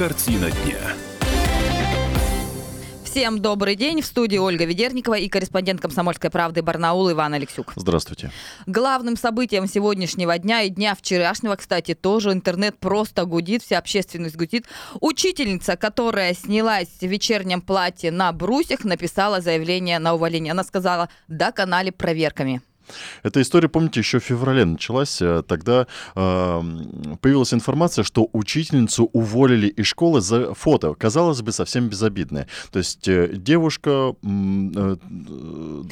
Картина дня. Всем добрый день. В студии Ольга Ведерникова и корреспондент «Комсомольской правды» Барнаул Иван Алексюк. Здравствуйте. Главным событием сегодняшнего дня и дня вчерашнего, кстати, тоже интернет просто гудит, вся общественность гудит. Учительница, которая снялась в вечернем платье на брусьях, написала заявление на увольнение. Она сказала, доконали проверками. Эта история, помните, еще в феврале началась. Э, тогда э, появилась информация, что учительницу уволили из школы за фото. Казалось бы, совсем безобидное. То есть э, девушка э,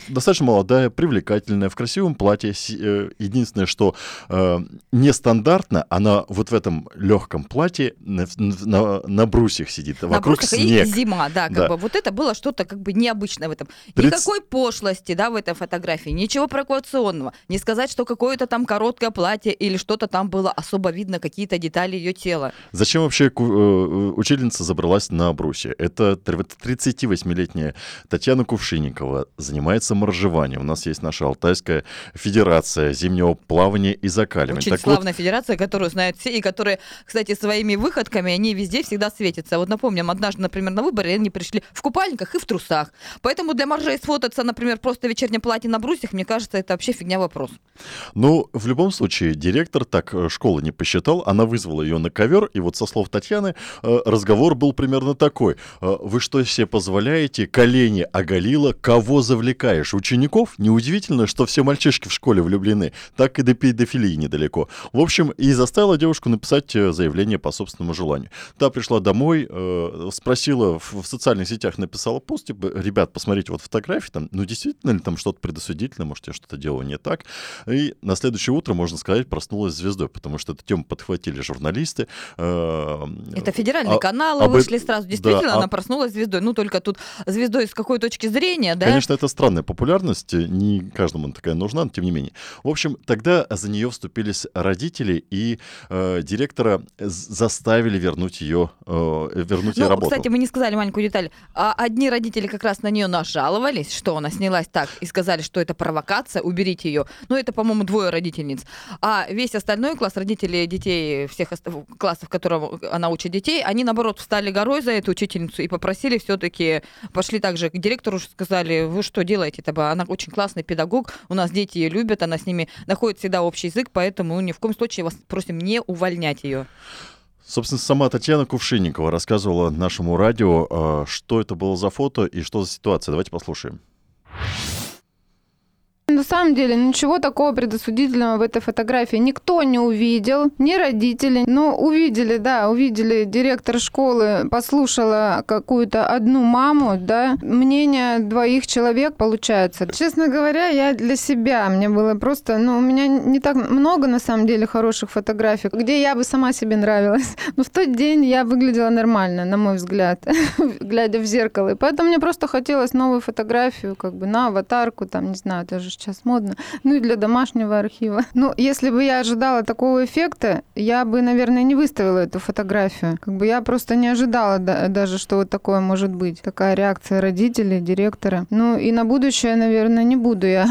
достаточно молодая, привлекательная, в красивом платье. Э, единственное, что э, нестандартно, она вот в этом легком платье на, на, на брусьях сидит. На вокруг снег. И зима, да, как да. бы. Вот это было что-то как бы необычное в этом. 30... Никакой пошлости, да, в этой фотографии. Ничего провокационного провокационного. Не сказать, что какое-то там короткое платье или что-то там было особо видно, какие-то детали ее тела. Зачем вообще э, учительница забралась на брусья? Это 38-летняя Татьяна Кувшинникова занимается моржеванием. У нас есть наша Алтайская федерация зимнего плавания и закаливания. Очень так славная вот... федерация, которую знают все, и которая, кстати, своими выходками, они везде всегда светятся. Вот напомним, однажды, например, на выборы они пришли в купальниках и в трусах. Поэтому для моржей сфотаться, например, просто в вечернем платье на брусьях, мне кажется, это вообще фигня вопрос. Ну, в любом случае, директор так э, школы не посчитал, она вызвала ее на ковер, и вот со слов Татьяны э, разговор был примерно такой. «Э, Вы что себе позволяете? Колени оголила, кого завлекаешь? Учеников? Неудивительно, что все мальчишки в школе влюблены. Так и до педофилии недалеко. В общем, и заставила девушку написать заявление по собственному желанию. Та пришла домой, спросила в социальных сетях, написала пост, типа, ребят, посмотрите, вот фотографии там, ну действительно ли там что-то предосудительное, может, я что-то делаю дело не так. И на следующее утро, можно сказать, проснулась звездой, потому что эту тему подхватили журналисты. Э, это федеральный а, канал, об... вышли сразу. Действительно, да, она а... проснулась звездой. Ну, только тут звездой с какой точки зрения, да? Конечно, это странная популярность, не каждому такая нужна, но тем не менее. В общем, тогда за нее вступились родители, и э, директора заставили вернуть ее, э, вернуть ну, ей работу. Кстати, мы не сказали маленькую деталь. А одни родители как раз на нее нажаловались, что она снялась так, и сказали, что это провокация, уберите ее. Ну, это, по-моему, двое родительниц. А весь остальной класс, родителей детей всех классов, в котором она учит детей, они, наоборот, встали горой за эту учительницу и попросили все-таки, пошли также к директору, сказали, вы что делаете-то? Она очень классный педагог, у нас дети ее любят, она с ними находит всегда общий язык, поэтому ни в коем случае вас просим не увольнять ее. Собственно, сама Татьяна Кувшинникова рассказывала нашему радио, а, что это было за фото и что за ситуация. Давайте послушаем. На самом деле ничего такого предосудительного в этой фотографии никто не увидел, ни родители. Ну, увидели, да, увидели директор школы, послушала какую-то одну маму, да, мнение двоих человек получается. Честно говоря, я для себя, мне было просто, ну, у меня не так много, на самом деле, хороших фотографий, где я бы сама себе нравилась. Но в тот день я выглядела нормально, на мой взгляд, глядя в зеркало. И поэтому мне просто хотелось новую фотографию, как бы на аватарку, там, не знаю, даже сейчас модно. Ну и для домашнего архива. Ну, если бы я ожидала такого эффекта, я бы, наверное, не выставила эту фотографию. Как бы я просто не ожидала даже, что вот такое может быть. Такая реакция родителей, директора. Ну и на будущее, наверное, не буду я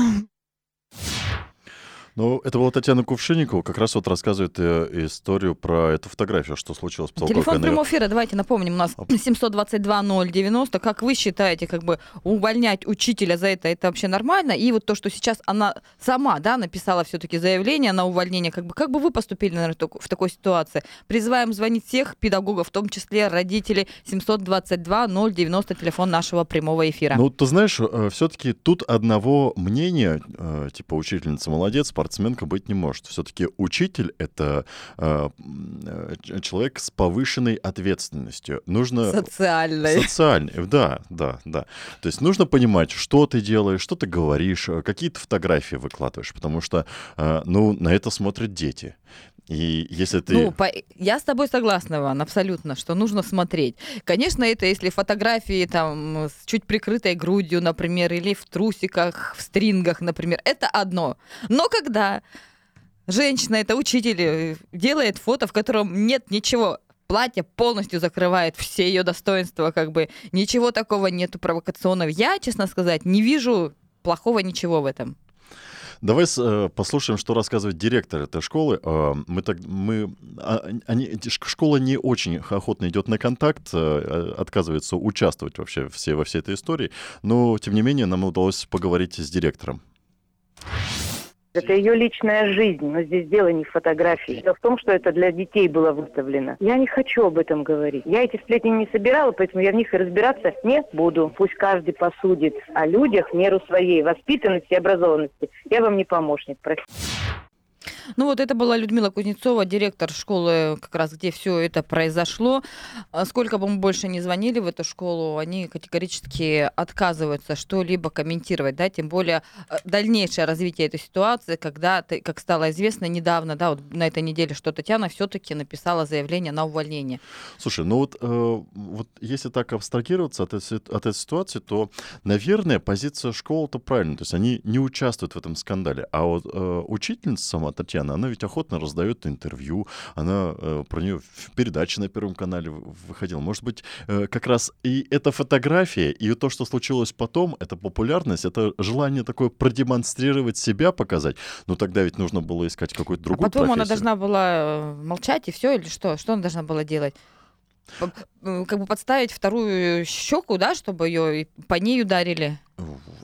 ну, это была Татьяна Кувшинникова, как раз вот рассказывает э, историю про эту фотографию, что случилось. Телефон прямого эфира, давайте напомним, у нас 722-090. Как вы считаете, как бы увольнять учителя за это, это вообще нормально? И вот то, что сейчас она сама, да, написала все-таки заявление на увольнение, как бы, как бы вы поступили, наверное, в такой ситуации? Призываем звонить всех педагогов, в том числе родителей, 722-090, телефон нашего прямого эфира. Ну, ты знаешь, э, все-таки тут одного мнения, э, типа, учительница молодец, спортсменка быть не может. Все-таки учитель — это э, человек с повышенной ответственностью. Нужно... Социальной. Социальной, да, да, да. То есть нужно понимать, что ты делаешь, что ты говоришь, э, какие то фотографии выкладываешь, потому что, э, ну, на это смотрят дети. И если ты... Ну, по... я с тобой согласна, Иван, абсолютно, что нужно смотреть. Конечно, это если фотографии там с чуть прикрытой грудью, например, или в трусиках, в стрингах, например, это одно. Но когда женщина, это учитель, делает фото, в котором нет ничего платье полностью закрывает все ее достоинства, как бы ничего такого нету провокационного. Я, честно сказать, не вижу плохого ничего в этом. Давай э, послушаем, что рассказывает директор этой школы. Э, мы так, мы, а, они, школа не очень охотно идет на контакт, э, отказывается участвовать вообще все, во всей этой истории, но, тем не менее, нам удалось поговорить с директором. Это ее личная жизнь, но здесь дело не в фотографии. Дело в том, что это для детей было выставлено. Я не хочу об этом говорить. Я эти сплетни не собирала, поэтому я в них и разбираться не буду. Пусть каждый посудит о людях в меру своей воспитанности и образованности. Я вам не помощник, простите. Ну вот это была Людмила Кузнецова, директор школы, как раз где все это произошло. А сколько бы мы больше не звонили в эту школу, они категорически отказываются что-либо комментировать, да, тем более э, дальнейшее развитие этой ситуации, когда, как стало известно недавно, да, вот на этой неделе, что Татьяна все-таки написала заявление на увольнение. Слушай, ну вот, э, вот если так абстрагироваться от, этой, от этой ситуации, то, наверное, позиция школы-то правильная, то есть они не участвуют в этом скандале, а вот э, учительница сама Татьяна Татьяна, она ведь охотно раздает интервью, она э, про нее в передаче на Первом канале выходила. Может быть, э, как раз и эта фотография, и то, что случилось потом, это популярность, это желание такое продемонстрировать себя, показать. Но тогда ведь нужно было искать какую-то другую а потом профессию. она должна была э, молчать, и все, или что? Что она должна была делать? как бы подставить вторую щеку, да, чтобы ее по ней ударили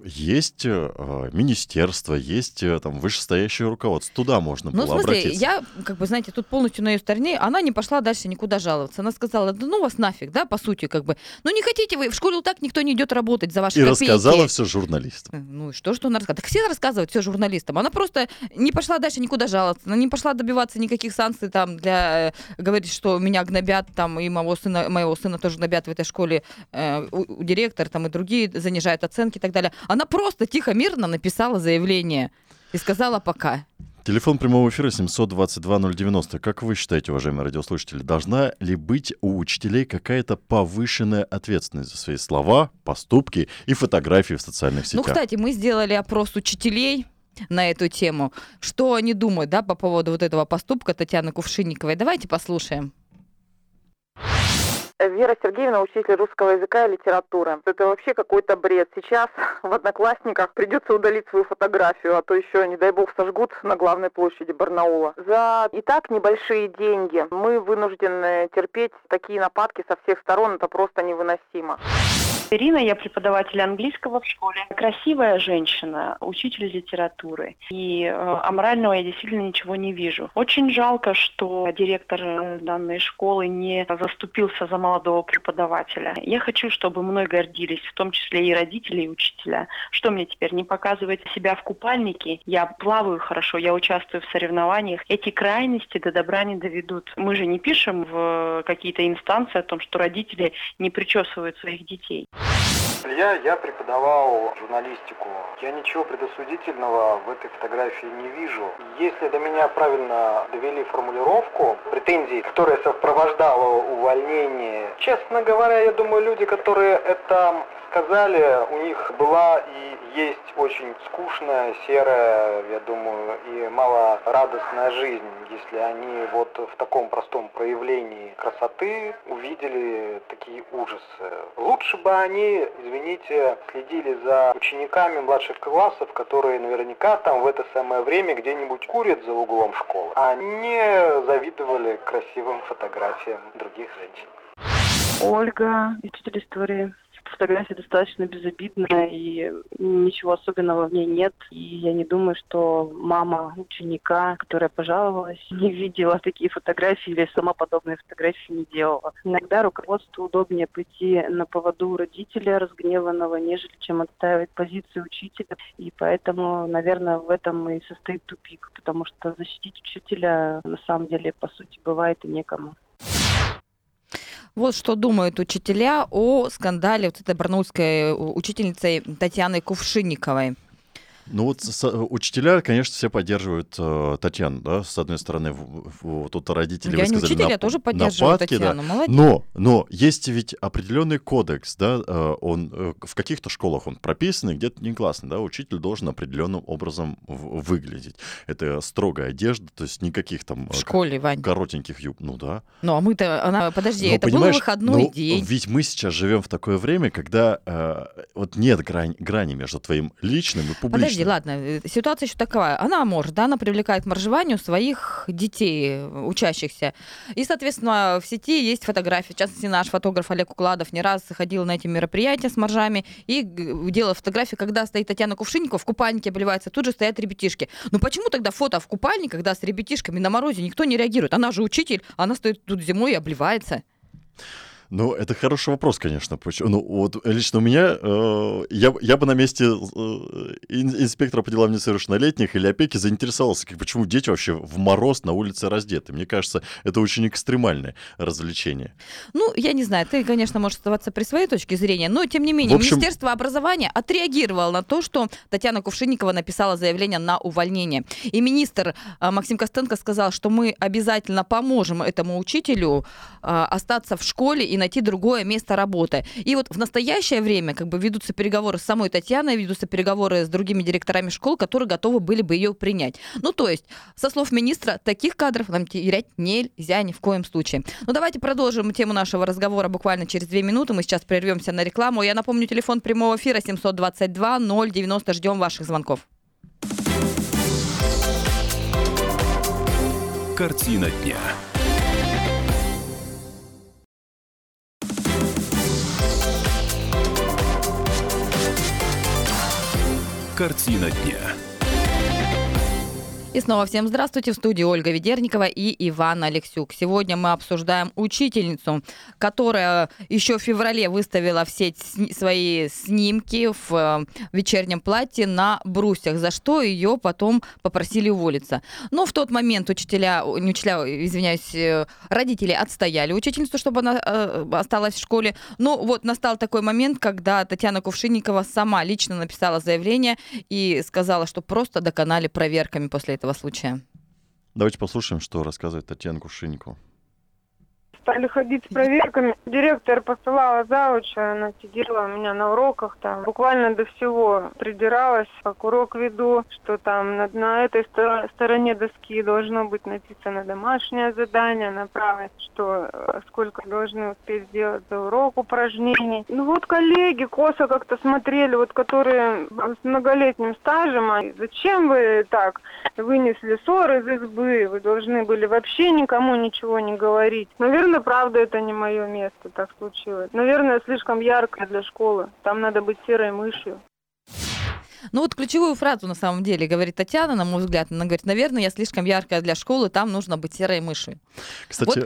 есть э, министерство, есть э, там вышестоящее руководство. Туда можно ну, было в смысле, обратиться. Я, как бы, знаете, тут полностью на ее стороне. Она не пошла дальше никуда жаловаться. Она сказала, да ну вас нафиг, да, по сути, как бы. Ну не хотите вы, в школу так никто не идет работать за ваши и копейки. И рассказала все журналистам. Э, ну и что, что она рассказала? Так все рассказывают все журналистам. Она просто не пошла дальше никуда жаловаться. Она не пошла добиваться никаких санкций там для... Говорить, что меня гнобят там, и моего сына, моего сына тоже гнобят в этой школе. Э, у, у директор там и другие занижают оценки и так далее. Она просто тихо, мирно написала заявление и сказала пока. Телефон прямого эфира 722-090. Как вы считаете, уважаемые радиослушатели, должна ли быть у учителей какая-то повышенная ответственность за свои слова, поступки и фотографии в социальных ну, сетях? Ну, кстати, мы сделали опрос учителей на эту тему. Что они думают да, по поводу вот этого поступка Татьяны Кувшинниковой? Давайте послушаем. Вера Сергеевна, учитель русского языка и литературы. Это вообще какой-то бред. Сейчас в Одноклассниках придется удалить свою фотографию, а то еще, не дай бог, сожгут на главной площади Барнаула. За и так небольшие деньги мы вынуждены терпеть такие нападки со всех сторон. Это просто невыносимо. Ирина, я преподаватель английского в школе. Красивая женщина, учитель литературы. И э, аморального я действительно ничего не вижу. Очень жалко, что директор э, данной школы не заступился за молодого преподавателя. Я хочу, чтобы мной гордились, в том числе и родители, и учителя. Что мне теперь, не показывать себя в купальнике? Я плаваю хорошо, я участвую в соревнованиях. Эти крайности до добра не доведут. Мы же не пишем в какие-то инстанции о том, что родители не причесывают своих детей. Я, я преподавал журналистику. Я ничего предосудительного в этой фотографии не вижу. Если до меня правильно довели формулировку претензий, которая сопровождала увольнение, честно говоря, я думаю, люди, которые это сказали, у них была и есть очень скучная, серая, я думаю, и малорадостная жизнь, если они вот в таком простом проявлении красоты увидели такие ужасы. Лучше бы они, извините, следили за учениками младших классов, которые наверняка там в это самое время где-нибудь курят за углом школы, а не завидовали красивым фотографиям других женщин. Ольга, учитель истории фотография достаточно безобидная, и ничего особенного в ней нет. И я не думаю, что мама ученика, которая пожаловалась, не видела такие фотографии или сама подобные фотографии не делала. Иногда руководству удобнее пойти на поводу родителя разгневанного, нежели чем отстаивать позицию учителя. И поэтому, наверное, в этом и состоит тупик, потому что защитить учителя на самом деле, по сути, бывает и некому. Вот что думают учителя о скандале вот этой барнаульской э, учительницей Татьяной Кувшинниковой. Ну вот с, учителя, конечно, все поддерживают э, Татьяну, да, с одной стороны, в, в, тут родители я высказали не учитель, нап- я тоже поддерживаю нападки, Татьяну, да. молодец. Но, но есть ведь определенный кодекс, да, э, он э, в каких-то школах он прописан, где-то негласно, да, учитель должен определенным образом в, выглядеть. Это строгая одежда, то есть никаких там в школе, Вань. коротеньких юб, ну да. Ну а мы-то, она, подожди, но, это был выходной ну, день. Ведь мы сейчас живем в такое время, когда э, вот нет грани, грани между твоим личным и публичным. подожди, ладно, э, ситуация еще такая. Она может, да, она привлекает к моржеванию своих детей, э, учащихся. И, соответственно, в сети есть фотографии. В частности, наш фотограф Олег Укладов не раз ходил на эти мероприятия с моржами и делал фотографии, когда стоит Татьяна Кувшинникова в купальнике обливается, тут же стоят ребятишки. Ну почему тогда фото в купальнике, когда с ребятишками на морозе никто не реагирует? Она же учитель, она стоит тут зимой и обливается. Ну, это хороший вопрос, конечно. Почему? Ну, вот лично у меня, э, я, я бы на месте э, ин- инспектора по делам несовершеннолетних или опеки заинтересовался, как, почему дети вообще в мороз на улице раздеты. Мне кажется, это очень экстремальное развлечение. Ну, я не знаю, ты, конечно, можешь оставаться при своей точке зрения, но, тем не менее, В общем- Министерство образования отреагировало на то, что Татьяна Кувшинникова написала заявление на увольнение. И министр а, Максим Костенко сказал, что мы обязательно поможем этому учителю а, остаться в школе и найти другое место работы. И вот в настоящее время как бы ведутся переговоры с самой Татьяной, ведутся переговоры с другими директорами школ, которые готовы были бы ее принять. Ну, то есть, со слов министра, таких кадров нам терять нельзя ни в коем случае. Ну, давайте продолжим тему нашего разговора буквально через две минуты. Мы сейчас прервемся на рекламу. Я напомню, телефон прямого эфира 722 090. Ждем ваших звонков. Картина дня. Картина дня. И снова всем здравствуйте. В студии Ольга Ведерникова и Иван Алексюк. Сегодня мы обсуждаем учительницу, которая еще в феврале выставила в сеть сни- свои снимки в э, вечернем платье на брусьях, за что ее потом попросили уволиться. Но в тот момент учителя, не учителя, извиняюсь, э, родители отстояли учительницу, чтобы она э, осталась в школе. Но вот настал такой момент, когда Татьяна Кувшинникова сама лично написала заявление и сказала, что просто доконали проверками после этого случая. Давайте послушаем, что рассказывает Татьяна Кувшинникова. Стали ходить с проверками. Директор посылала зауча, она сидела у меня на уроках там. Буквально до всего придиралась, как урок веду, что там на, на этой сто- стороне доски должно быть написано домашнее задание, на правой, что э, сколько должны успеть сделать за урок упражнений. Ну вот коллеги косо как-то смотрели, вот которые с многолетним стажем, а зачем вы так вынесли ссор из избы, вы должны были вообще никому ничего не говорить. Наверное, правда, это не мое место, так случилось. Наверное, слишком яркое для школы. Там надо быть серой мышью. Ну вот ключевую фразу на самом деле говорит Татьяна, на мой взгляд. Она говорит, наверное, я слишком яркая для школы, там нужно быть серой мышью. Кстати, вот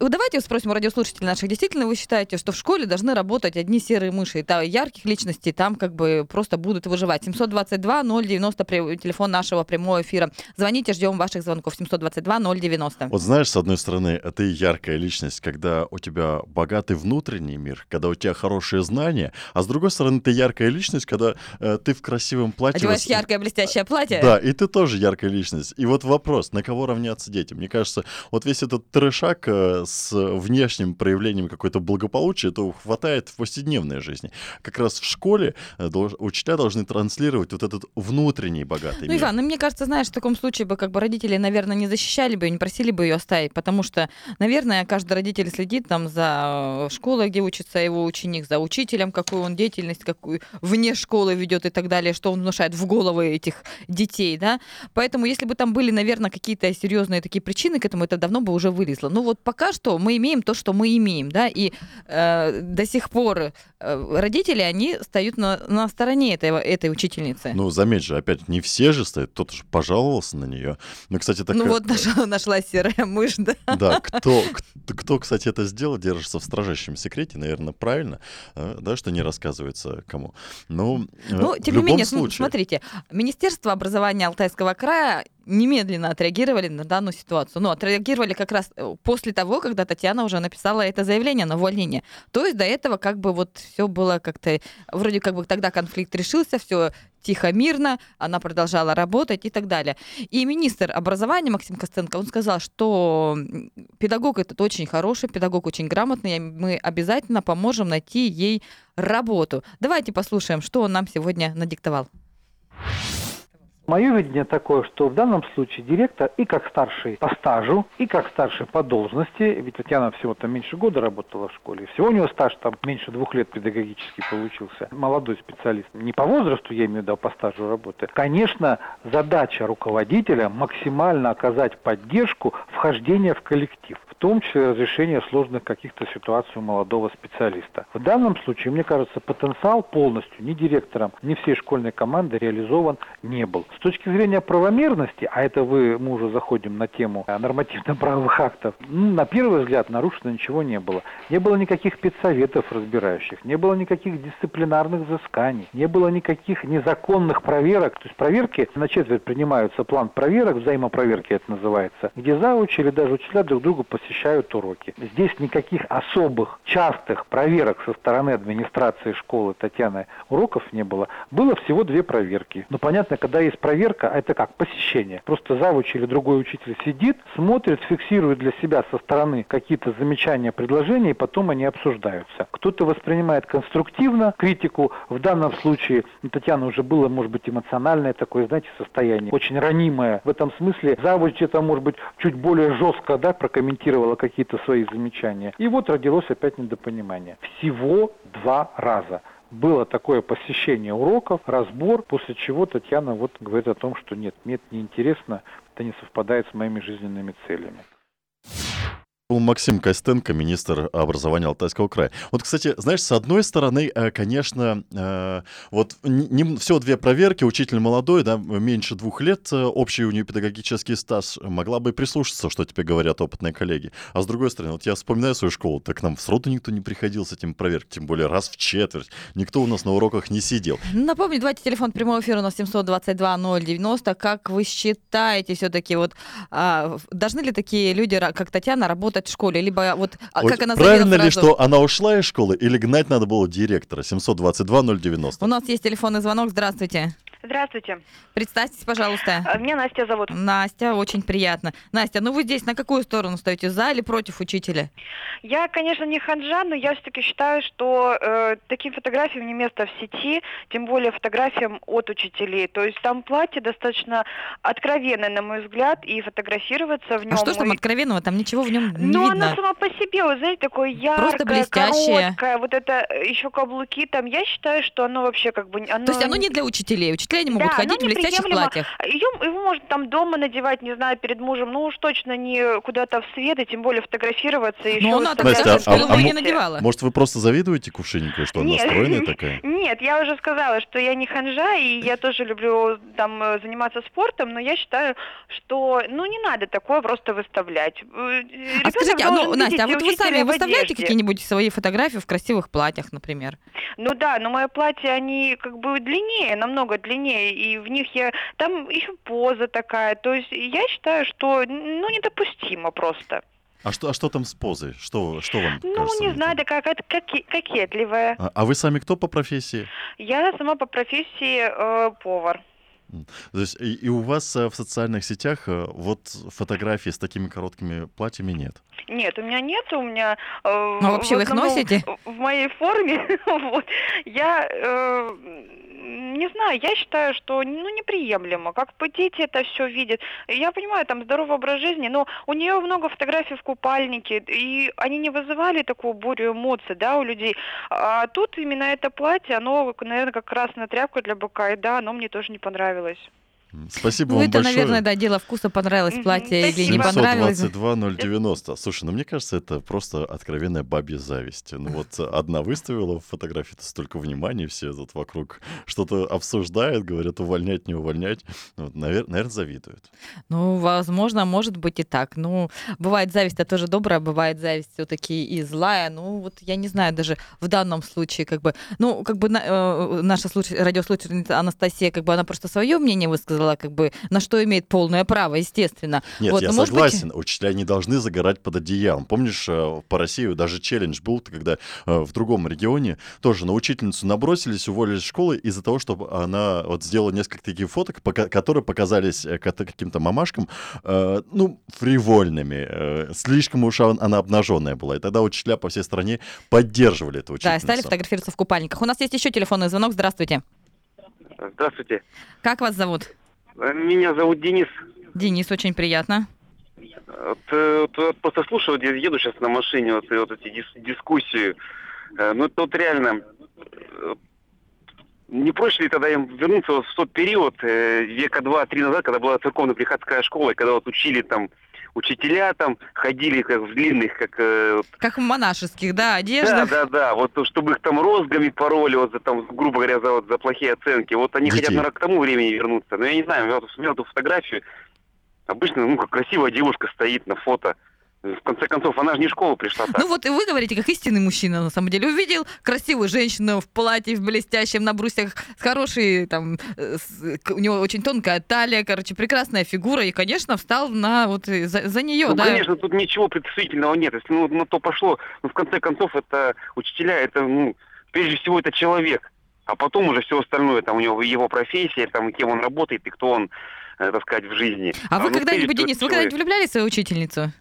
э, давайте спросим у радиослушателей наших, действительно вы считаете, что в школе должны работать одни серые мыши, и та- ярких личностей там как бы просто будут выживать? 722 090 при- телефон нашего прямого эфира. Звоните, ждем ваших звонков. 722 090. Вот знаешь, с одной стороны, ты яркая личность, когда у тебя богатый внутренний мир, когда у тебя хорошие знания, а с другой стороны, ты яркая личность, когда э, ты в красивом платье. Одеваешь яркое блестящее платье? Да, и ты тоже яркая личность. И вот вопрос, на кого равняться дети? Мне кажется, вот весь этот трешак э, с внешним проявлением какой-то благополучия, это хватает в повседневной жизни. Как раз в школе э, долж- учителя должны транслировать вот этот внутренний богатый Ну, мир. Иван, ну, мне кажется, знаешь, в таком случае бы как бы родители, наверное, не защищали бы ее, не просили бы ее оставить, потому что, наверное, каждый родитель следит там за э, школой, где учится его ученик, за учителем, какую он деятельность, какую вне школы ведет и так далее, что он внушает в головы этих детей, да. Поэтому, если бы там были, наверное, какие-то серьезные такие причины к этому, это давно бы уже вылезло. Ну вот пока что мы имеем то, что мы имеем, да, и э, до сих пор э, родители, они стоят на, на стороне этой, этой учительницы. Ну, заметь же, опять, не все же стоят, кто-то же пожаловался на нее. Ну, кстати, так... ну э, вот нашла, нашлась серая мышь, да. Да, кто, кто, кстати, это сделал, держится в строжайшем секрете, наверное, правильно, э, да, что не рассказывается кому. Ну, Ну, тем не менее, случае. смотрите, Министерство образования Алтайского края немедленно отреагировали на данную ситуацию. Ну, отреагировали как раз э, после того, когда Татьяна уже написала это заявление на увольнение. То есть до этого как бы вот все было как-то... Вроде как бы тогда конфликт решился, все тихо, мирно, она продолжала работать и так далее. И министр образования Максим Костенко, он сказал, что педагог этот очень хороший, педагог очень грамотный, и мы обязательно поможем найти ей работу. Давайте послушаем, что он нам сегодня надиктовал. Мое видение такое, что в данном случае директор и как старший по стажу, и как старший по должности, ведь Татьяна всего там меньше года работала в школе, всего у него стаж там меньше двух лет педагогический получился, молодой специалист, не по возрасту, я имею в виду, а по стажу работы. Конечно, задача руководителя максимально оказать поддержку вхождения в коллектив, в том числе разрешение сложных каких-то ситуаций у молодого специалиста. В данном случае, мне кажется, потенциал полностью ни директором, ни всей школьной команды реализован не был. С точки зрения правомерности, а это вы, мы уже заходим на тему э, нормативно-правовых актов, ну, на первый взгляд нарушено ничего не было. Не было никаких педсоветов разбирающих, не было никаких дисциплинарных взысканий, не было никаких незаконных проверок. То есть проверки на четверть принимаются план проверок, взаимопроверки это называется, где заучи или даже учителя друг другу посещают уроки. Здесь никаких особых, частых проверок со стороны администрации школы Татьяны уроков не было. Было всего две проверки. Но понятно, когда есть проверка, а это как? Посещение. Просто завуч или другой учитель сидит, смотрит, фиксирует для себя со стороны какие-то замечания, предложения, и потом они обсуждаются. Кто-то воспринимает конструктивно критику. В данном случае у Татьяны уже было, может быть, эмоциональное такое, знаете, состояние, очень ранимое. В этом смысле завуч это, может быть, чуть более жестко, да, прокомментировала какие-то свои замечания. И вот родилось опять недопонимание. Всего два раза было такое посещение уроков, разбор, после чего Татьяна вот говорит о том, что нет, мне это неинтересно, это не совпадает с моими жизненными целями. Максим Костенко, министр образования Алтайского края. Вот, кстати, знаешь, с одной стороны, э, конечно, э, вот не, всего две проверки, учитель молодой, да, меньше двух лет, э, общий у нее педагогический стаж, могла бы прислушаться, что тебе говорят опытные коллеги. А с другой стороны, вот я вспоминаю свою школу, так к нам сроду никто не приходил с этим проверкой, тем более раз в четверть. Никто у нас на уроках не сидел. Напомню, давайте телефон прямого эфира у нас 722 090. Как вы считаете все-таки, вот а, должны ли такие люди, как Татьяна, работать в школе, либо вот, вот как она Правильно ли, что она ушла из школы или гнать надо было директора? 722 090. У нас есть телефонный звонок. Здравствуйте. Здравствуйте. Представьтесь, пожалуйста. А, меня Настя зовут. Настя, очень приятно. Настя, ну вы здесь на какую сторону стоите, за или против учителя? Я, конечно, не ханжа, но я все-таки считаю, что э, таким фотографиям не место в сети, тем более фотографиям от учителей. То есть там платье достаточно откровенное, на мой взгляд, и фотографироваться в нем... А что ж там откровенного? Там ничего в нем не ну, видно. Ну, она сама по себе, вы знаете, такое яркое, короткое, вот это э, еще каблуки там. Я считаю, что оно вообще как бы... Оно... То есть оно не для учителей. Учителя не могут да, ходить в блестящих платьях. Ее, его можно там дома надевать, не знаю, перед мужем, ну уж точно не куда-то в свет, и тем более фотографироваться. Еще ну, она Настя, а, а, а, не надевала. Может, вы просто завидуете Кувшинниковой, что она стройная такая? Нет, я уже сказала, что я не ханжа, и я тоже люблю там э, заниматься спортом, но я считаю, что, ну, не надо такое просто выставлять. Э, а скажите, а, ну, Настя, а вот вы сами выставляете какие-нибудь свои фотографии в красивых платьях, например? Ну да, но мое платье, они как бы длиннее, намного длиннее, и в них я... Там еще поза такая, то есть я считаю, что, ну, недопустимо просто. А что, а что там с позой? Что, что вам Ну, кажется, не знаю, такая какая-то коке- кокетливая. А, а вы сами кто по профессии? Я сама по профессии э, повар. То есть и, и у вас э, в социальных сетях э, вот фотографии с такими короткими платьями нет? Нет, у меня нет, у меня... Э, а вообще вы их носите? В моей форме. вот, я... Э, не знаю, я считаю, что ну, неприемлемо. Как бы дети это все видят. Я понимаю, там здоровый образ жизни, но у нее много фотографий в купальнике, и они не вызывали такую бурю эмоций, да, у людей. А тут именно это платье, оно, наверное, как красная тряпка для быка, и да, оно мне тоже не понравилось. сложилось. Спасибо ну, вам это, большое. наверное, да, дело вкуса, понравилось платье или не понравилось. 722 090. Слушай, ну мне кажется, это просто откровенная бабья зависть. Ну вот одна выставила в фотографии столько внимания, все тут вокруг что-то обсуждают, говорят, увольнять, не увольнять. Вот, навер- наверное, завидуют. Ну, возможно, может быть и так. Ну, бывает зависть, это тоже добрая, бывает зависть все-таки и злая. Ну, вот я не знаю, даже в данном случае, как бы, ну, как бы на, э, наша случай, радиослушательница Анастасия, как бы она просто свое мнение высказала, сказала, как бы, на что имеет полное право, естественно. Нет, вот, я согласен, быть... учителя не должны загорать под одеялом. Помнишь, э, по России даже челлендж был, когда э, в другом регионе тоже на учительницу набросились, уволили из школы из-за того, чтобы она вот сделала несколько таких фоток, которые показались э, каким-то мамашкам, ну, фривольными. Слишком уж она обнаженная была. И тогда учителя по всей стране поддерживали эту учительницу. Да, стали фотографироваться в купальниках. У нас есть еще телефонный звонок. Здравствуйте. Здравствуйте. Как вас зовут? Меня зовут Денис. Денис, очень приятно. Вот, э, вот, просто слушаю, вот я еду сейчас на машине, вот, вот эти дис- дискуссии. Э, Ну, это вот реально... э, Не проще ли тогда им вернуться вот в тот период, э, века два-три назад, когда была церковно-приходская школа, и когда вот учили там учителя там ходили как в длинных, как э, вот, Как в монашеских, да, да, одеждах. да, да. Вот то, чтобы их там розгами пороли, вот за там, грубо говоря, за, вот, за плохие оценки. Вот они Детей. хотят, наверное, к тому времени вернуться. Но я не знаю, я вот смотрел эту фотографию. Обычно, ну, как красивая девушка стоит на фото. В конце концов, она же не в школу пришла так. Ну вот и вы говорите, как истинный мужчина, на самом деле. Увидел красивую женщину в платье, в блестящем, на брусьях, с хорошей, там, э, с- у него очень тонкая талия, короче, прекрасная фигура, и, конечно, встал на вот э, за, за нее, ну, да. конечно, тут ничего предосудительного нет. Если ну, на то пошло, ну, в конце концов, это учителя, это, ну, прежде всего, это человек. А потом уже все остальное, там, у него его профессия, там, кем он работает и кто он, э, так сказать, в жизни. А вы ну, когда-нибудь, прежде Денис, всего, вы когда-нибудь влюблялись в свою учительницу?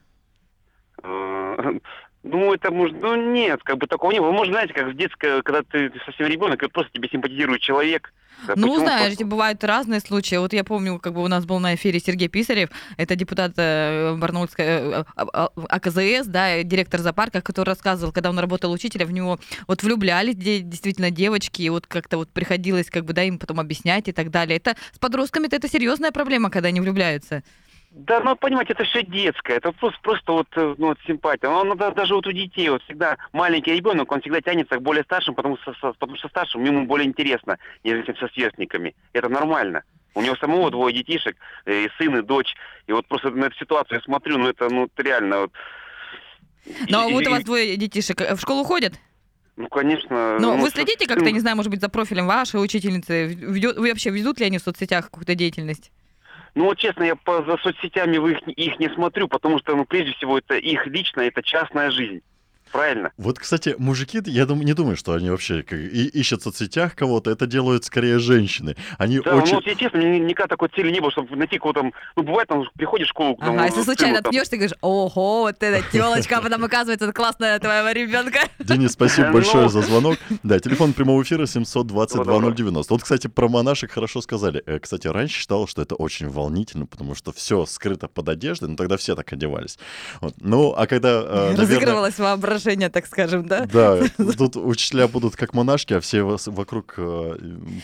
Э, Ну, это может, ну нет, как бы такого не было. Вы, может, знаете, как в детское, когда ты совсем ребенок, и просто тебе симпатизирует человек. Да, Ну, знаешь, просто- бывают разные случаи. Вот я помню, как бы у нас был на эфире Сергей Писарев, это депутат э, Барнаульской э, а- а- АКЗС, да, директор зоопарка, который рассказывал, когда он работал учителем, в него вот влюблялись де- действительно девочки, и вот как-то вот приходилось как бы, да, им потом объяснять и так далее. Это с подростками-то это серьезная проблема, когда они влюбляются. Да, ну, понимаете, это все детское, это просто, просто вот, э, ну, вот симпатия. Он, да- даже вот у детей, вот всегда маленький ребенок, он всегда тянется к более старшим, потому что, со- потому что старшим ему более интересно, нежели со сверстниками. Это нормально. У него самого двое детишек, э, и сын, и дочь. И вот просто на эту ситуацию я смотрю, ну, это, ну, реально вот... Ну, а И- вот у и- вас двое детишек э, в школу ходят? Ну, конечно... Ну, ну, вы следите как-то, не знаю, может быть, за профилем вашей учительницы? Ведё- Вы вообще ведут ли они в соцсетях какую-то деятельность? Ну вот честно, я по, за соцсетями их, их не смотрю, потому что, ну, прежде всего, это их личная, это частная жизнь. Правильно? Вот, кстати, мужики, я дум- не думаю, что они вообще как, и- ищут в соцсетях кого-то, это делают скорее женщины. Они Да, очень... ну вот мне никогда такой цели не было, чтобы найти кого-то там, ну бывает там, приходишь в школу, там, Ага, если случайно ткнешься, ты говоришь, ого, вот эта телочка, а потом оказывается, это классная твоего ребенка. Денис, спасибо Ну. большое за звонок. Да, телефон прямого эфира 722 Доброго. 090. Вот, кстати, про монашек хорошо сказали. Э, Кстати, раньше считал, что это очень волнительно, потому что все скрыто под одеждой, ну тогда все так одевались. Вот. Ну, а когда... э, наверное, Разыгрывалось воображение, так скажем, да? Да, тут учителя будут как монашки, а все вас- вокруг э,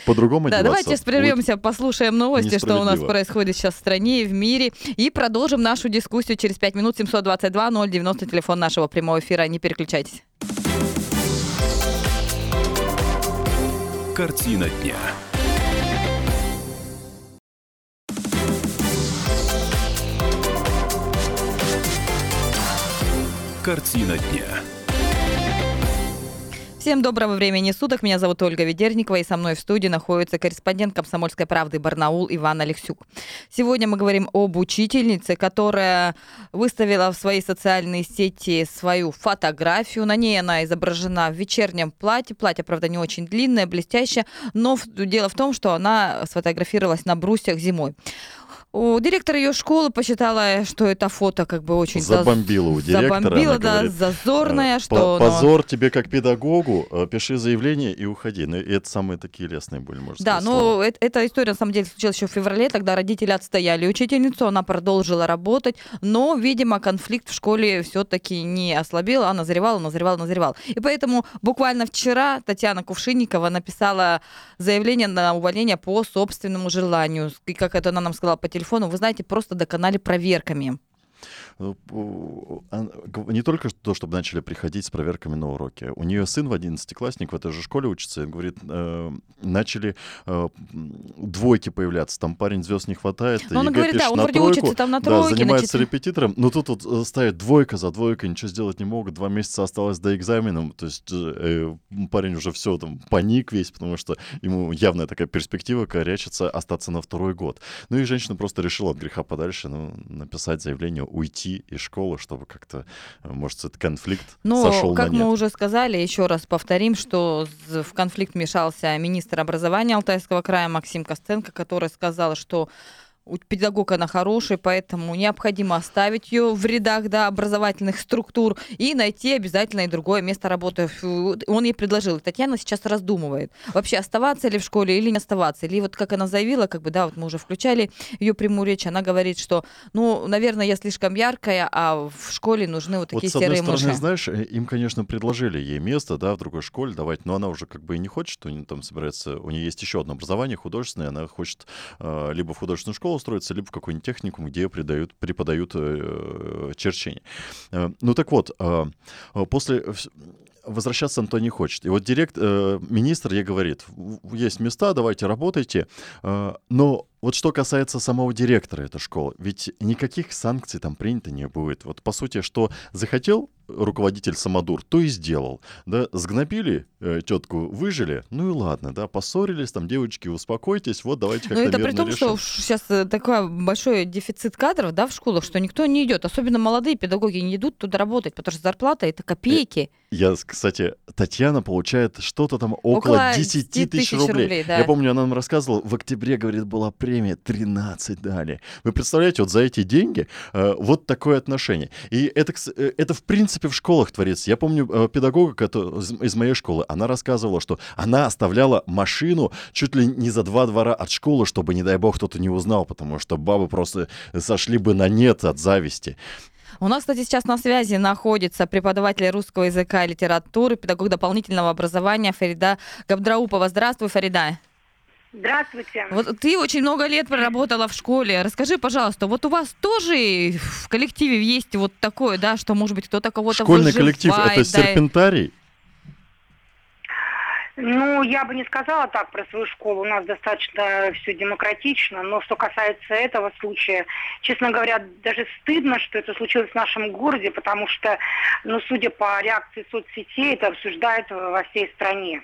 по-другому Да, давайте Будет- прервемся, послушаем новости, что у нас происходит сейчас в стране и в мире, и продолжим нашу дискуссию через 5 минут. 722 090, телефон нашего прямого эфира. Не переключайтесь. Картина дня. Картина дня. Всем доброго времени суток. Меня зовут Ольга Ведерникова, и со мной в студии находится корреспондент «Комсомольской правды» Барнаул Иван Алексюк. Сегодня мы говорим об учительнице, которая выставила в свои социальные сети свою фотографию. На ней она изображена в вечернем платье. Платье, правда, не очень длинное, блестящее, но дело в том, что она сфотографировалась на брусьях зимой. У директора ее школы посчитала, что это фото как бы очень Забомбила у директора. Забомбила, она да, говорит, зазорное, э, что... Позор тебе как педагогу, э, пиши заявление и уходи. Ну, и это самые такие лестные были, можно Да, сказать. но слова. э- эта история на самом деле случилась еще в феврале, тогда родители отстояли учительницу, она продолжила работать, но, видимо, конфликт в школе все-таки не ослабел, а назревал, назревал, назревал. И поэтому буквально вчера Татьяна Кувшинникова написала заявление на увольнение по собственному желанию. И как это она нам сказала по телефону, вы знаете, просто доконали проверками. Ну, г- Не только то, чтобы начали приходить с проверками на уроки. У нее сын в 11 классник в этой же школе учится. И он говорит, э, начали э, двойки появляться. Там парень звезд не хватает. Но он ЕГЭ говорит, да, он на вроде тройку. учится там на Да, тройке, на занимается четвер- репетитором. Но тут вот э, ставит двойка за двойкой, ничего сделать не могут. Два месяца осталось до экзамена. То есть э, э, парень уже все там паник весь, потому что ему явная такая перспектива корячится остаться на второй год. Ну и женщина просто решила от греха подальше ну, написать заявление, уйти из школы, чтобы как-то, э, может, этот конфликт Но, сошел как на нет. мы уже сказали, еще раз повторим, что в конфликт вмешался министр образования Алтайского края Максим Костенко, который сказал, что педагог она хороший, поэтому необходимо оставить ее в рядах да, образовательных структур и найти обязательно и другое место работы. Он ей предложил. Татьяна сейчас раздумывает, вообще оставаться ли в школе или не оставаться. Или вот как она заявила, как бы, да, вот мы уже включали ее прямую речь, она говорит, что, ну, наверное, я слишком яркая, а в школе нужны вот Вот такие с одной серые стороны, мыши. знаешь, э, им, конечно, предложили ей место, да, в другой школе давать, но она уже как бы и не хочет, у нее там собирается, у нее есть еще одно образование художественное, она хочет э, либо в художественную школу устроиться, либо в какой-нибудь техникум, где преподают, преподают э, черчение. Э, ну так вот, э, э, после возвращаться Антон не хочет. И вот директ, э, министр ей говорит, «В- есть места, давайте работайте. Э, но вот что касается самого директора этой школы, ведь никаких санкций там принято не будет. Вот по сути, что захотел руководитель Самодур, то и сделал. Да, сгнобили э, тетку, выжили, ну и ладно, да, поссорились, там, девочки, успокойтесь, вот давайте Ну, как-то это при том, решим. что сейчас такой большой дефицит кадров, да, в школах, что никто не идет. Особенно молодые педагоги не идут туда работать, потому что зарплата это копейки. Я, с- кстати, Татьяна получает что-то там около, Около 10 10 тысяч тысяч рублей. рублей, да. Я помню, она нам рассказывала, в октябре, говорит, была премия, 13 дали. Вы представляете, вот за эти деньги э, вот такое отношение. И это, э, это в принципе в школах творится. Я помню э, педагога из моей школы, она рассказывала, что она оставляла машину чуть ли не за два двора от школы, чтобы, не дай бог, кто-то не узнал, потому что бабы просто сошли бы на нет от зависти. У нас, кстати, сейчас на связи находится преподаватель русского языка и литературы, педагог дополнительного образования Фарида Габдраупова. Здравствуй, Фарида. Здравствуйте. Вот ты очень много лет проработала в школе. Расскажи, пожалуйста, вот у вас тоже в коллективе есть вот такое, да, что, может быть, кто-то кого-то Школьный коллектив — это выживает, да, серпентарий? Ну, я бы не сказала так про свою школу. У нас достаточно все демократично. Но что касается этого случая, честно говоря, даже стыдно, что это случилось в нашем городе, потому что, ну, судя по реакции соцсетей, это обсуждают во всей стране.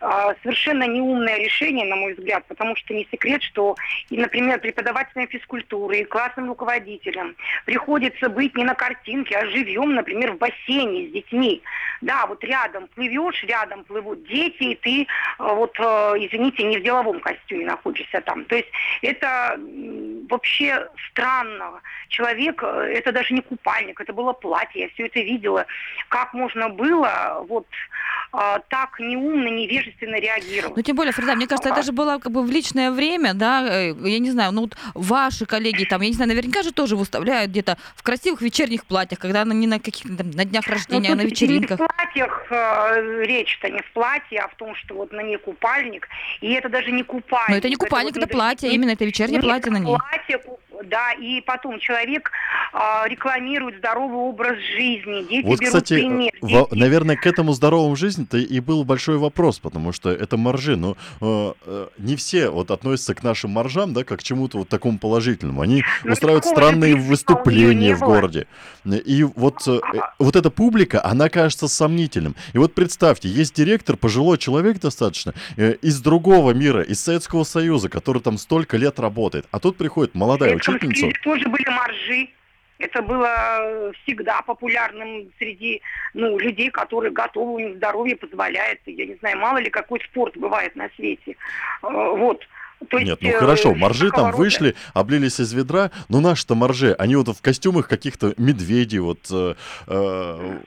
А, Совершенно неумное решение, на мой взгляд, потому что не секрет, что, и, например, преподавателям физкультуры и классным руководителям приходится быть не на картинке, а живем, например, в бассейне с детьми. Да, вот рядом плывешь, рядом плывут дети, и ты, э, вот, э, извините, не в деловом костюме находишься там. То есть это вообще странно. Человек, это даже не купальник, это было платье, я все это видела. Как можно было вот так неумно, невежественно реагировать? Ну, тем более, Фрида, мне кажется, это же было как бы в личное время, да, э, я не знаю, ну, вот ваши коллеги там, я не знаю, наверняка же тоже выставляют где-то в красивых вечерних платьях, когда она не на каких-то там, на днях Ну, рождения, а на вечеринках. Не в платьях э, речь-то не в платье, а в том, что вот на ней купальник. И это даже не купальник. Но это не купальник, вот это платье, не- именно это вечернее Нет, платье на ней. платье, да, и потом человек а, рекламирует здоровый образ жизни, дети Вот, берут кстати, пример. во- дети- наверное, к этому здоровому жизни-то и был большой вопрос, потому что это маржи, но э, э, не все вот относятся к нашим маржам, да, как к чему-то вот такому положительному. Они Ну, устраивают странные выступления в городе. И вот, э, э, вот эта публика, она кажется сомнительным. И вот представьте, есть директор, пожилой человек достаточно, э, из другого мира, из Советского Союза, который там столько лет работает, а тут приходит молодая В Учительница, Союзе тоже были маржи. Это было э, всегда популярным среди ну, людей, которые готовы, у них здоровье позволяет. Я не знаю, мало ли какой спорт бывает на свете. Э, Вот. То есть, Нет, ну э, хорошо, моржи там вышли, облились из ведра, но наши-то моржи, они вот в костюмах каких-то медведей, вот, э, э,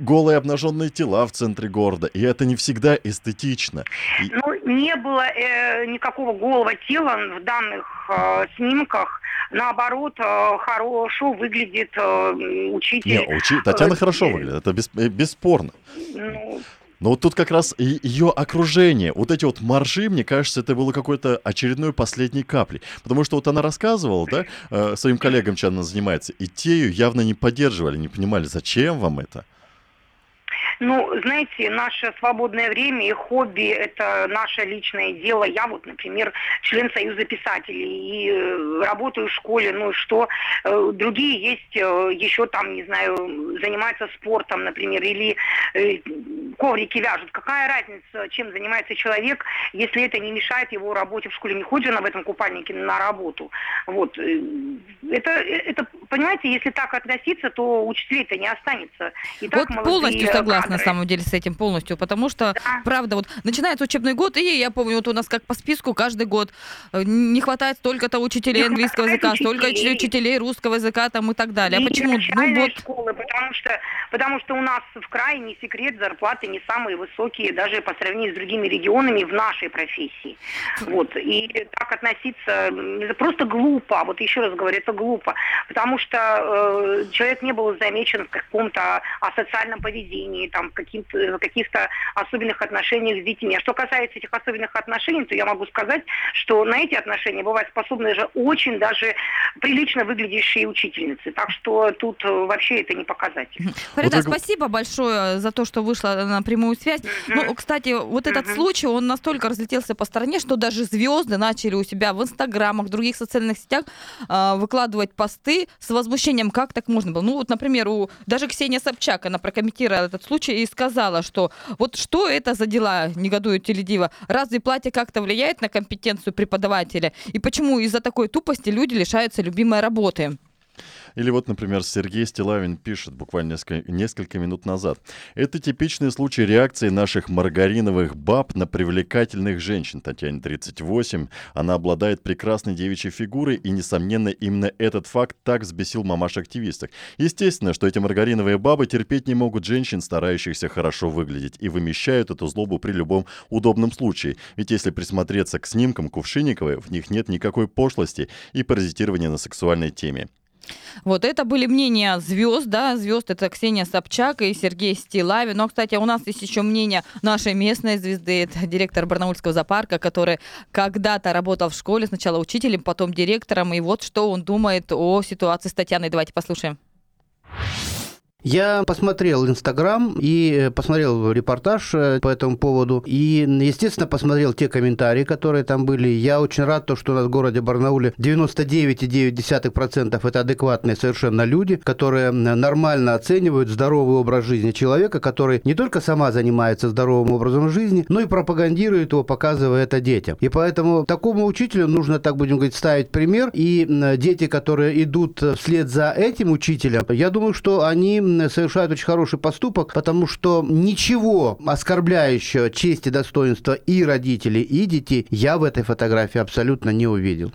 голые обнаженные тела в центре города, и это не всегда эстетично. И- Ну, не было э, никакого голого тела в данных э, снимках. Наоборот, э, хорошо выглядит э, учитель. Не, учи- Татьяна Э, хорошо э, выглядит, это бес- бесспорно. ну, Но вот тут как раз и ее окружение, вот эти вот маржи, мне кажется, это было какой-то очередной последней каплей. Потому что вот она рассказывала, да, э, своим коллегам, чем она занимается, и те ее явно не поддерживали, не понимали, зачем вам это. Ну, знаете, наше свободное время и хобби – это наше личное дело. Я вот, например, член Союза писателей и э, работаю в школе, ну что? Э, Другие есть э, еще там, не знаю, занимаются спортом, например, или коврики вяжут. Какая разница, чем занимается человек, если это не мешает его работе в школе? Не ходит она в этом купальнике на работу. Вот. Это, это понимаете, если так относиться, то учителей-то не останется. И так Вот полностью согласна, на кадры. самом деле, с этим полностью, потому что, правда, вот начинается учебный год, и я помню, вот у нас как по списку каждый год э, не хватает столько-то учителей Не английского языка, столько учителей. учителей русского языка там и так далее. И а почему? Ну вот, школы, потому что, потому что у нас в крае не секрет, зарплаты не самые высокие даже по сравнению с другими регионами в нашей профессии. Вот. И так относиться просто глупо. Вот еще раз говорю, это глупо. Потому что э, человек не был замечен в каком-то асоциальном поведении, там, в каким-то, в каких-то особенных отношениях с детьми. А что касается этих особенных отношений, то я могу сказать, что на эти отношения бывают способны же очень даже прилично выглядящие учительницы. Так что тут э, вообще это не показатель. Фарида, гов- спасибо большое за то, что вышла на прямую связь. Ну, кстати, вот этот случай, он настолько разлетелся по стране, что даже звезды начали у себя в инстаграмах, в других социальных сетях а, выкладывать посты с возмущением, как так можно было. Ну, вот, например, у даже Ксения Собчак, она прокомментировала этот случай и сказала, что вот что это за дела, негодует Теледива. Разве платье как-то влияет на компетенцию преподавателя? И почему из-за такой тупости люди лишаются любимой работы? Или вот, например, Сергей Стилавин пишет буквально несколько, несколько минут назад. Это типичный случай реакции наших маргариновых баб на привлекательных женщин. Татьяне 38. Она обладает прекрасной девичьей фигурой, и, несомненно, именно этот факт так взбесил мамаш-активисток. Естественно, что эти маргариновые бабы терпеть не могут женщин, старающихся хорошо выглядеть, и вымещают эту злобу при любом удобном случае. Ведь если присмотреться к снимкам Кувшинниковой, в них нет никакой пошлости и паразитирования на сексуальной теме. Вот это были мнения звезд, да, звезд это Ксения Собчак и Сергей Стилавин. Но, кстати, у нас есть еще мнение нашей местной звезды, это директор Барнаульского зоопарка, который когда-то работал в школе, сначала учителем, потом директором, и вот что он думает о ситуации с Татьяной. Давайте послушаем. Я посмотрел Инстаграм и э, посмотрел репортаж э, по этому поводу. И, естественно, посмотрел те комментарии, которые там были. Я очень рад, то, что у нас в городе Барнауле 99,9% это адекватные совершенно люди, которые нормально оценивают здоровый образ жизни человека, который не только сама занимается здоровым образом жизни, но и пропагандирует его, показывая это детям. И поэтому такому учителю нужно, так будем говорить, ставить пример. И дети, которые идут вслед за этим учителем, я думаю, что они совершают очень хороший поступок, потому что ничего оскорбляющего честь и достоинство и родителей, и детей я в этой фотографии абсолютно не увидел.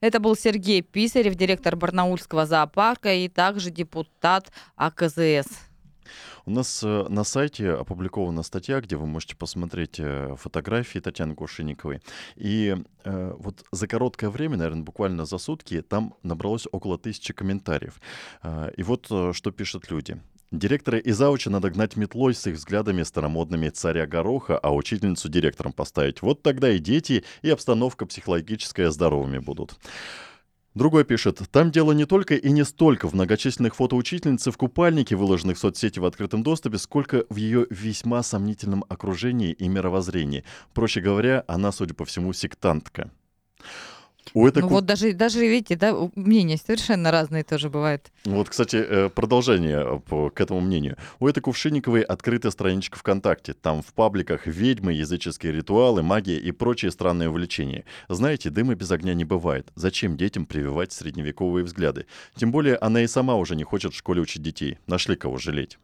Это был Сергей Писарев, директор Барнаульского зоопарка и также депутат АКЗС. У нас э, на сайте опубликована статья, где вы можете посмотреть э, фотографии Татьяны Кушинниковой. И э, вот за короткое время, наверное, буквально за сутки, там набралось около тысячи комментариев. И вот что пишут люди. Директора и зауча надо гнать метлой с их взглядами старомодными царя Гороха, а учительницу директором поставить. Вот тогда и дети, и обстановка психологическая здоровыми будут. Другой пишет, там дело не только и не столько в многочисленных фотоучительницы в купальнике, выложенных в соцсети в открытом доступе, сколько в ее весьма сомнительном окружении и мировоззрении. Проще говоря, она, судя по всему, сектантка. У этой Ну ку- вот даже, даже, видите, да, мнения совершенно разные тоже бывают. Вот, кстати, э, продолжение э, по- к этому мнению. У этой Кувшинниковой открытая страничка ВКонтакте. Там в пабликах ведьмы, языческие ритуалы, магия и прочие странные увлечения. Знаете, дыма без огня не бывает. Зачем детям прививать средневековые взгляды? Тем более она и сама уже не хочет в школе учить детей. Нашли кого жалеть.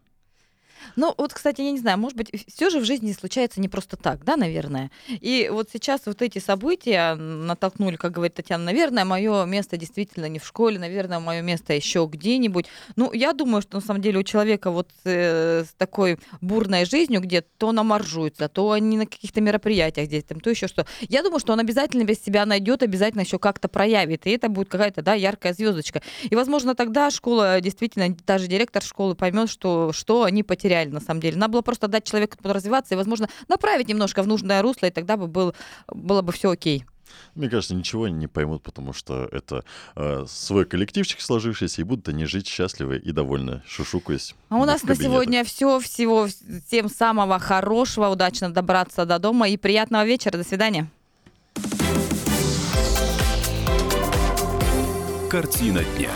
Ну, вот, кстати, я не знаю, может быть, все же в жизни случается не просто так, да, наверное. И вот сейчас вот эти события натолкнули, как говорит Татьяна, наверное, мое место действительно не в школе, наверное, мое место еще где-нибудь. Ну, я думаю, что на самом деле у человека вот э, с такой бурной жизнью, где то на моржуется, то они на каких-то мероприятиях здесь, там, то еще что. Я думаю, что он обязательно без себя найдет, обязательно еще как-то проявит, и это будет какая-то, да, яркая звездочка. И, возможно, тогда школа, действительно, даже директор школы поймет, что, что они потеряли на самом деле. Надо было просто дать человеку развиваться и, возможно, направить немножко в нужное русло, и тогда бы был, было бы все окей. Мне кажется, ничего они не поймут, потому что это э, свой коллективчик сложившийся, и будут они жить счастливы и довольны, шушукаясь. А у нас на сегодня все. Всего всем самого хорошего. Удачно добраться до дома и приятного вечера. До свидания. Картина дня.